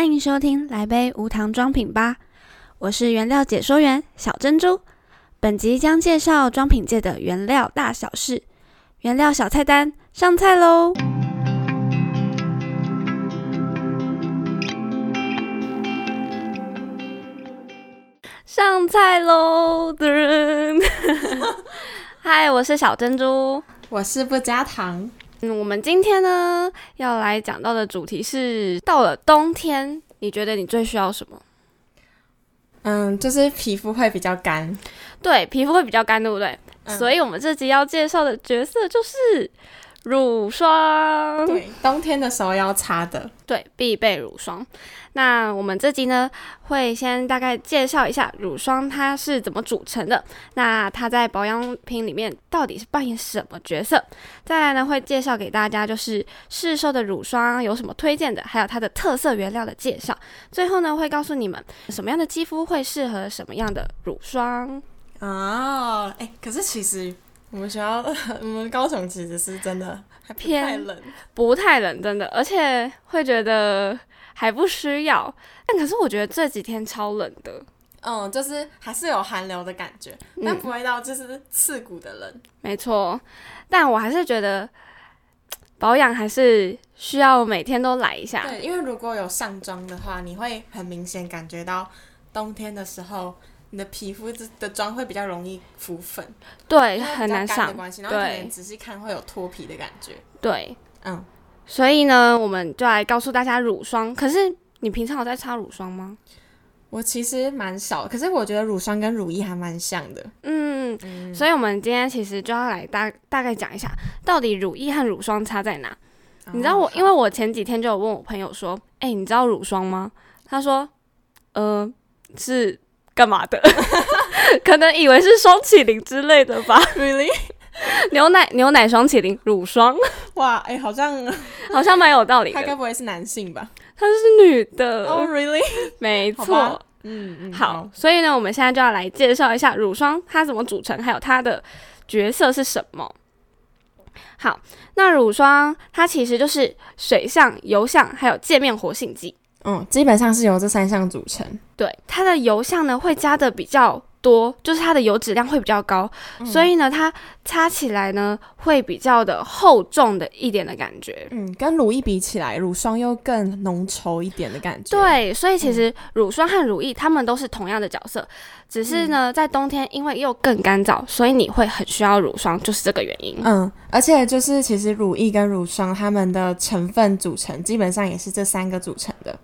欢迎收听来杯无糖装品吧，我是原料解说员小珍珠。本集将介绍装品界的原料大小事，原料小菜单上菜喽！上菜喽！噔，嗨，我是小珍珠，我是不加糖。嗯，我们今天呢要来讲到的主题是，到了冬天，你觉得你最需要什么？嗯，就是皮肤会比较干，对，皮肤会比较干，对不对？所以我们这集要介绍的角色就是。乳霜，对，冬天的时候要擦的，对，必备乳霜。那我们这集呢，会先大概介绍一下乳霜它是怎么组成的，那它在保养品里面到底是扮演什么角色？再来呢，会介绍给大家就是市售的乳霜有什么推荐的，还有它的特色原料的介绍。最后呢，会告诉你们什么样的肌肤会适合什么样的乳霜。哦，哎，可是其实。我们学校，我们高雄其实是真的还偏冷，不太冷，真的，而且会觉得还不需要。但可是我觉得这几天超冷的，嗯，就是还是有寒流的感觉，但不会到就是刺骨的冷。没错，但我还是觉得 保养还是需要每天都来一下。对，因为如果有上妆的话，你会很明显感觉到冬天的时候。你的皮肤的妆会比较容易浮粉，对，很难上。对，仔细看会有脱皮的感觉。对，嗯，所以呢，我们就来告诉大家乳霜。可是你平常有在擦乳霜吗？我其实蛮少，可是我觉得乳霜跟乳液还蛮像的。嗯，所以我们今天其实就要来大大概讲一下，到底乳液和乳霜差在哪。你知道我，因为我前几天就有问我朋友说，哎，你知道乳霜吗？他说，呃，是。干嘛的？可能以为是双起灵之类的吧。Really？牛奶牛奶双起灵乳霜？哇，哎，好像 好像蛮有道理。他该不会是男性吧？他是女的。Oh really？没错。嗯嗯。好，所以呢，我们现在就要来介绍一下乳霜它怎么组成，还有它的角色是什么。好，那乳霜它其实就是水相、油相还有界面活性剂。嗯，基本上是由这三项组成。对，它的油相呢会加的比较多，就是它的油脂量会比较高，所以呢它擦起来呢会比较的厚重的一点的感觉。嗯，跟乳液比起来，乳霜又更浓稠一点的感觉。对，所以其实乳霜和乳液它们都是同样的角色，只是呢在冬天因为又更干燥，所以你会很需要乳霜，就是这个原因。嗯，而且就是其实乳液跟乳霜它们的成分组成基本上也是这三个组成的。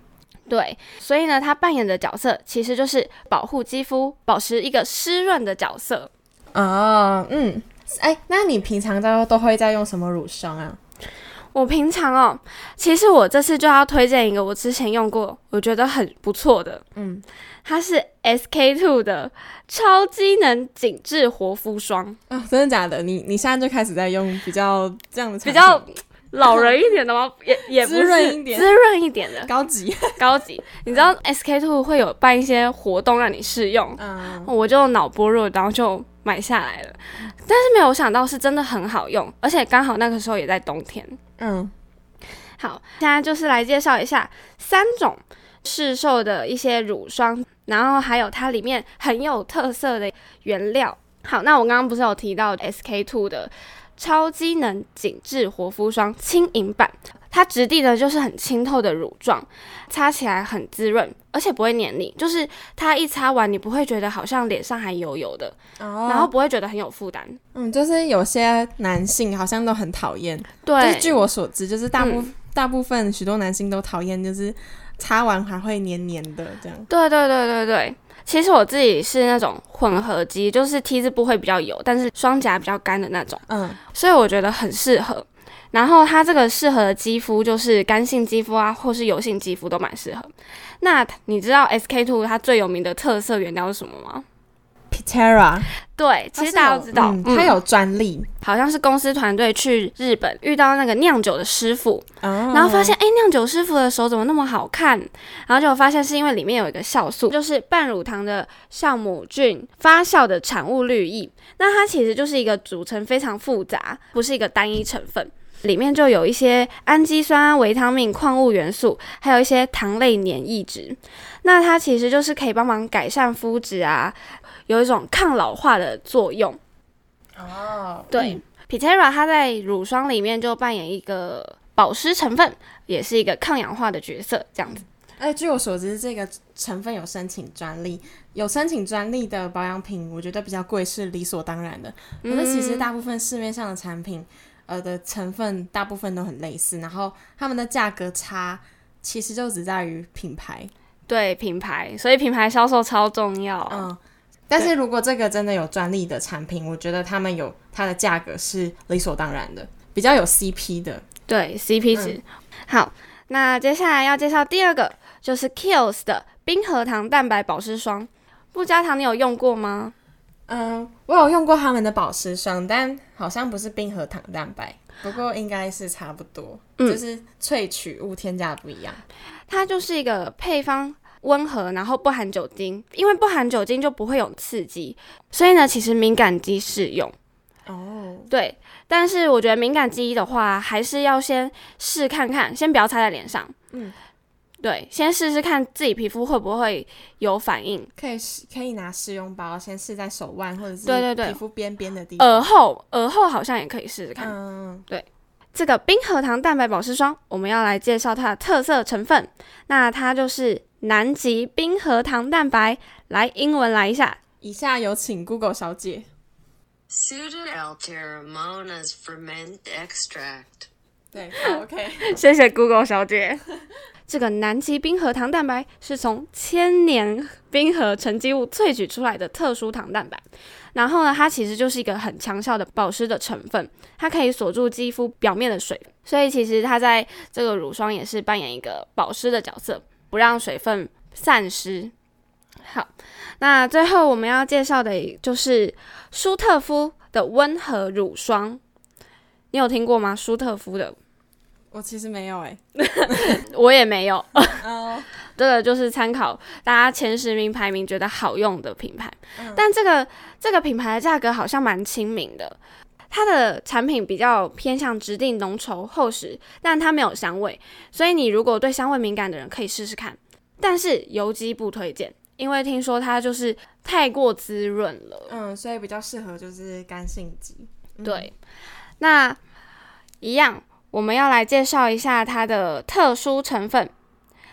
对，所以呢，它扮演的角色其实就是保护肌肤、保持一个湿润的角色。哦，嗯，哎，那你平常都都会在用什么乳霜啊？我平常哦，其实我这次就要推荐一个我之前用过，我觉得很不错的。嗯，它是 SK two 的超机能紧致活肤霜。啊，真的假的？你你现在就开始在用比较这样的比较。老人一点的吗？也也不 是滋润一点的高级 高级。你知道 SK two 会有办一些活动让你试用，嗯，我就脑波弱，然后就买下来了。但是没有想到是真的很好用，而且刚好那个时候也在冬天。嗯，好，现在就是来介绍一下三种市售的一些乳霜，然后还有它里面很有特色的原料。好，那我刚刚不是有提到 SK two 的。超机能紧致活肤霜轻盈版，它质地呢就是很清透的乳状，擦起来很滋润，而且不会黏腻，就是它一擦完你不会觉得好像脸上还油油的，然后不会觉得很有负担。嗯，就是有些男性好像都很讨厌，对，据我所知，就是大部大部分许多男性都讨厌，就是擦完还会黏黏的这样。对对对对对。其实我自己是那种混合肌，就是 T 字部会比较油，但是双颊比较干的那种。嗯，所以我觉得很适合。然后它这个适合的肌肤就是干性肌肤啊，或是油性肌肤都蛮适合。那你知道 SK two 它最有名的特色原料是什么吗？Pitera，对，其实大家都知道，它有专利，好像是公司团队去日本遇到那个酿酒的师傅，然后发现，哎，酿酒师傅的手怎么那么好看？然后就发现是因为里面有一个酵素，就是半乳糖的酵母菌发酵的产物绿液，那它其实就是一个组成非常复杂，不是一个单一成分。里面就有一些氨基酸、维他命、矿物元素，还有一些糖类黏液质。那它其实就是可以帮忙改善肤质啊，有一种抗老化的作用。哦，对，Pitera 它在乳霜里面就扮演一个保湿成分，也是一个抗氧化的角色，这样子。哎，据我所知，这个成分有申请专利，有申请专利的保养品，我觉得比较贵是理所当然的。可是其实大部分市面上的产品，呃的成分大部分都很类似，然后它们的价格差，其实就只在于品牌。对品牌，所以品牌销售超重要。嗯，但是如果这个真的有专利的产品，我觉得他们有它的价格是理所当然的，比较有 CP 的。对 CP 值。好，那接下来要介绍第二个。就是 Kiehl's 的冰核糖蛋白保湿霜，不加糖你有用过吗？嗯，我有用过他们的保湿霜，但好像不是冰核糖蛋白，不过应该是差不多，就是萃取物添加不一样。它就是一个配方温和，然后不含酒精，因为不含酒精就不会有刺激，所以呢，其实敏感肌适用。哦，对，但是我觉得敏感肌的话，还是要先试看看，先不要擦在脸上。嗯。对，先试试看自己皮肤会不会有反应。可以试，可以拿试用包先试在手腕或者是对对对皮肤边边的地方。耳后，耳后好像也可以试试看。嗯，对，这个冰核糖蛋白保湿霜，我们要来介绍它的特色成分。那它就是南极冰核糖蛋白。来，英文来一下。以下有请 Google 小姐。对，OK，谢谢 Google 小姐。这个南极冰河糖蛋白是从千年冰河沉积物萃取出来的特殊糖蛋白，然后呢，它其实就是一个很强效的保湿的成分，它可以锁住肌肤表面的水，所以其实它在这个乳霜也是扮演一个保湿的角色，不让水分散失。好，那最后我们要介绍的就是舒特夫的温和乳霜，你有听过吗？舒特夫的。我其实没有哎，我也没有。哦，这个就是参考大家前十名排名觉得好用的品牌，但这个这个品牌的价格好像蛮亲民的。它的产品比较偏向质地浓稠厚实，但它没有香味，所以你如果对香味敏感的人可以试试看。但是油肌不推荐，因为听说它就是太过滋润了。嗯，所以比较适合就是干性肌。对，那一样。我们要来介绍一下它的特殊成分，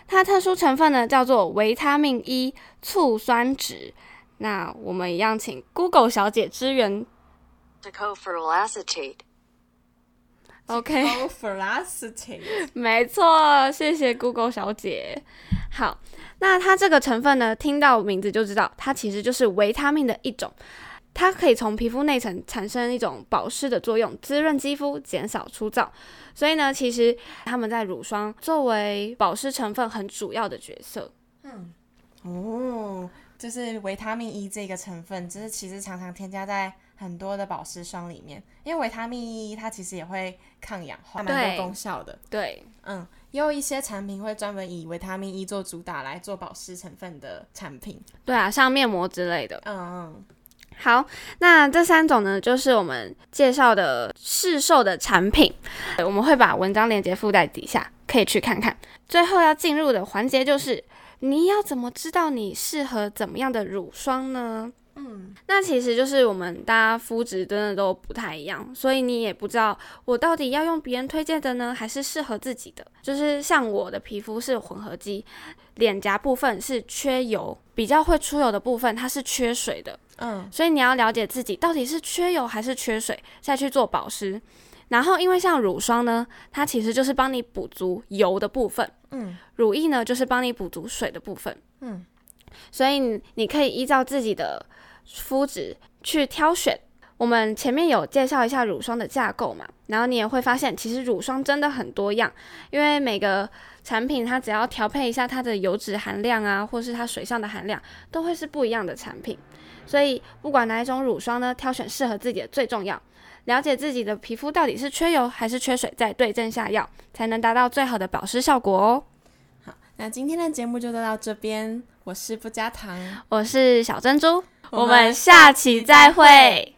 它特殊成分呢叫做维他命 E 醋酸酯。那我们一样请 Google 小姐支援。OK。没错，谢谢 Google 小姐。好，那它这个成分呢，听到名字就知道，它其实就是维他命的一种。它可以从皮肤内层产生一种保湿的作用，滋润肌肤，减少粗糙。所以呢，其实他们在乳霜作为保湿成分很主要的角色。嗯，哦，就是维他命 E 这个成分，就是其实常常添加在很多的保湿霜里面，因为维他命 E 它其实也会抗氧化，蛮多功效的。对，嗯，也有一些产品会专门以维他命 E 做主打来做保湿成分的产品。对啊，像面膜之类的。嗯嗯。好，那这三种呢，就是我们介绍的市售的产品，我们会把文章链接附在底下，可以去看看。最后要进入的环节就是，你要怎么知道你适合怎么样的乳霜呢？嗯，那其实就是我们大家肤质真的都不太一样，所以你也不知道我到底要用别人推荐的呢，还是适合自己的。就是像我的皮肤是混合肌，脸颊部分是缺油，比较会出油的部分它是缺水的。嗯，所以你要了解自己到底是缺油还是缺水，再去做保湿。然后，因为像乳霜呢，它其实就是帮你补足油的部分，嗯，乳液呢就是帮你补足水的部分，嗯，所以你可以依照自己的肤质去挑选。我们前面有介绍一下乳霜的架构嘛，然后你也会发现，其实乳霜真的很多样，因为每个产品它只要调配一下它的油脂含量啊，或是它水上的含量，都会是不一样的产品。所以，不管哪一种乳霜呢，挑选适合自己的最重要。了解自己的皮肤到底是缺油还是缺水，再对症下药，才能达到最好的保湿效果哦。好，那今天的节目就到这边。我是不加糖，我是小珍珠，我们下期再会。